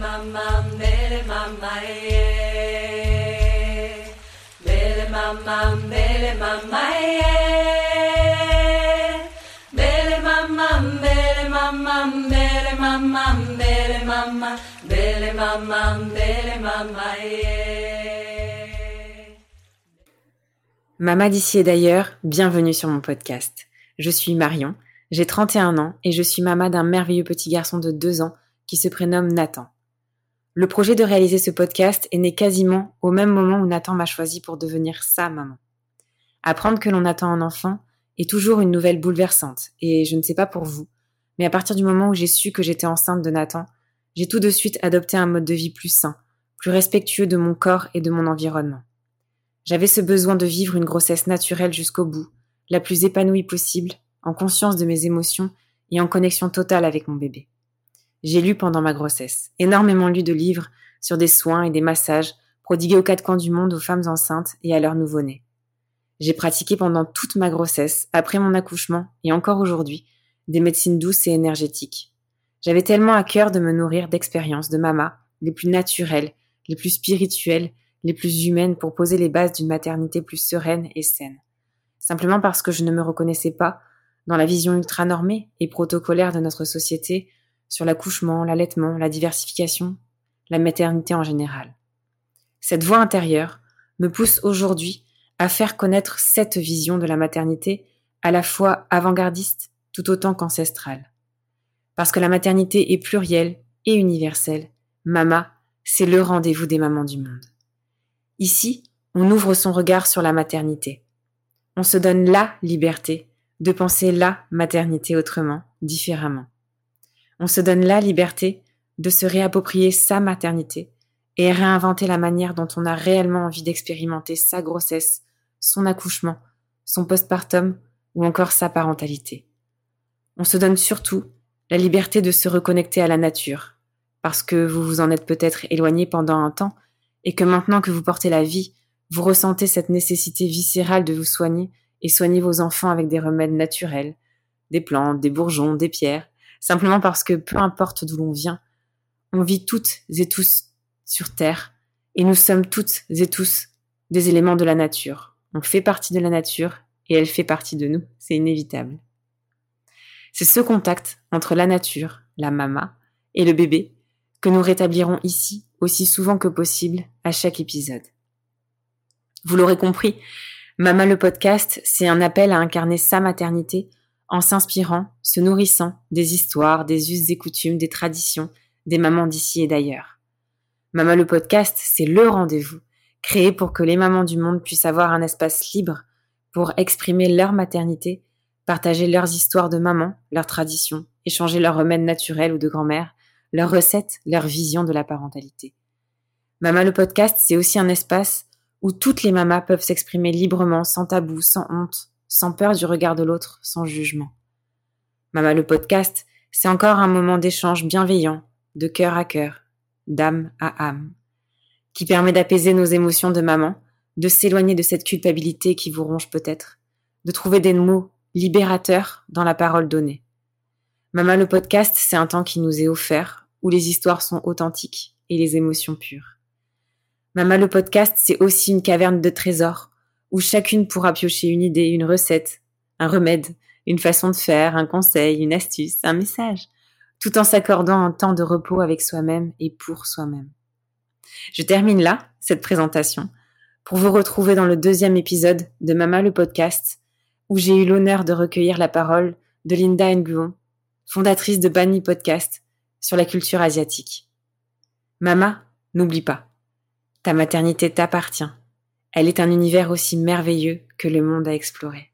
mama, bele mama, yeah. Bele mama, bele mama, yeah. Bele mama, bele mama, bele mama, bele mama, bele mama, bele mama, yeah. Mama d'ici et d'ailleurs, bienvenue sur mon podcast. Je suis Marion, j'ai 31 ans et je suis maman d'un merveilleux petit garçon de 2 ans qui se prénomme Nathan. Le projet de réaliser ce podcast est né quasiment au même moment où Nathan m'a choisi pour devenir sa maman. Apprendre que l'on attend un enfant est toujours une nouvelle bouleversante, et je ne sais pas pour vous, mais à partir du moment où j'ai su que j'étais enceinte de Nathan, j'ai tout de suite adopté un mode de vie plus sain, plus respectueux de mon corps et de mon environnement. J'avais ce besoin de vivre une grossesse naturelle jusqu'au bout, la plus épanouie possible, en conscience de mes émotions et en connexion totale avec mon bébé. J'ai lu pendant ma grossesse, énormément lu de livres sur des soins et des massages prodigués aux quatre coins du monde aux femmes enceintes et à leurs nouveau-nés. J'ai pratiqué pendant toute ma grossesse, après mon accouchement et encore aujourd'hui, des médecines douces et énergétiques. J'avais tellement à cœur de me nourrir d'expériences de mama, les plus naturelles, les plus spirituelles, les plus humaines pour poser les bases d'une maternité plus sereine et saine. Simplement parce que je ne me reconnaissais pas dans la vision ultra normée et protocolaire de notre société sur l'accouchement, l'allaitement, la diversification, la maternité en général. Cette voix intérieure me pousse aujourd'hui à faire connaître cette vision de la maternité à la fois avant-gardiste tout autant qu'ancestrale. Parce que la maternité est plurielle et universelle, Mama, c'est le rendez-vous des mamans du monde. Ici, on ouvre son regard sur la maternité. On se donne la liberté de penser la maternité autrement, différemment on se donne la liberté de se réapproprier sa maternité et réinventer la manière dont on a réellement envie d'expérimenter sa grossesse, son accouchement, son postpartum ou encore sa parentalité. On se donne surtout la liberté de se reconnecter à la nature, parce que vous vous en êtes peut-être éloigné pendant un temps et que maintenant que vous portez la vie, vous ressentez cette nécessité viscérale de vous soigner et soigner vos enfants avec des remèdes naturels, des plantes, des bourgeons, des pierres, simplement parce que peu importe d'où l'on vient, on vit toutes et tous sur Terre, et nous sommes toutes et tous des éléments de la nature. On fait partie de la nature, et elle fait partie de nous, c'est inévitable. C'est ce contact entre la nature, la mama, et le bébé que nous rétablirons ici aussi souvent que possible à chaque épisode. Vous l'aurez compris, Mama le podcast, c'est un appel à incarner sa maternité en s'inspirant, se nourrissant des histoires, des us et coutumes, des traditions, des mamans d'ici et d'ailleurs. Maman le podcast, c'est le rendez-vous, créé pour que les mamans du monde puissent avoir un espace libre pour exprimer leur maternité, partager leurs histoires de maman, leurs traditions, échanger leurs remèdes naturels ou de grand-mère, leurs recettes, leurs visions de la parentalité. Maman le podcast, c'est aussi un espace où toutes les mamas peuvent s'exprimer librement, sans tabou, sans honte, sans peur du regard de l'autre, sans jugement. Mama le podcast, c'est encore un moment d'échange bienveillant, de cœur à cœur, d'âme à âme, qui permet d'apaiser nos émotions de maman, de s'éloigner de cette culpabilité qui vous ronge peut-être, de trouver des mots libérateurs dans la parole donnée. Mama le podcast, c'est un temps qui nous est offert, où les histoires sont authentiques et les émotions pures. Mama le podcast, c'est aussi une caverne de trésors, où chacune pourra piocher une idée, une recette, un remède, une façon de faire, un conseil, une astuce, un message, tout en s'accordant un temps de repos avec soi-même et pour soi-même. Je termine là cette présentation pour vous retrouver dans le deuxième épisode de Mama le podcast, où j'ai eu l'honneur de recueillir la parole de Linda Nguyen, fondatrice de Bani Podcast sur la culture asiatique. Mama, n'oublie pas, ta maternité t'appartient elle est un univers aussi merveilleux que le monde à explorer.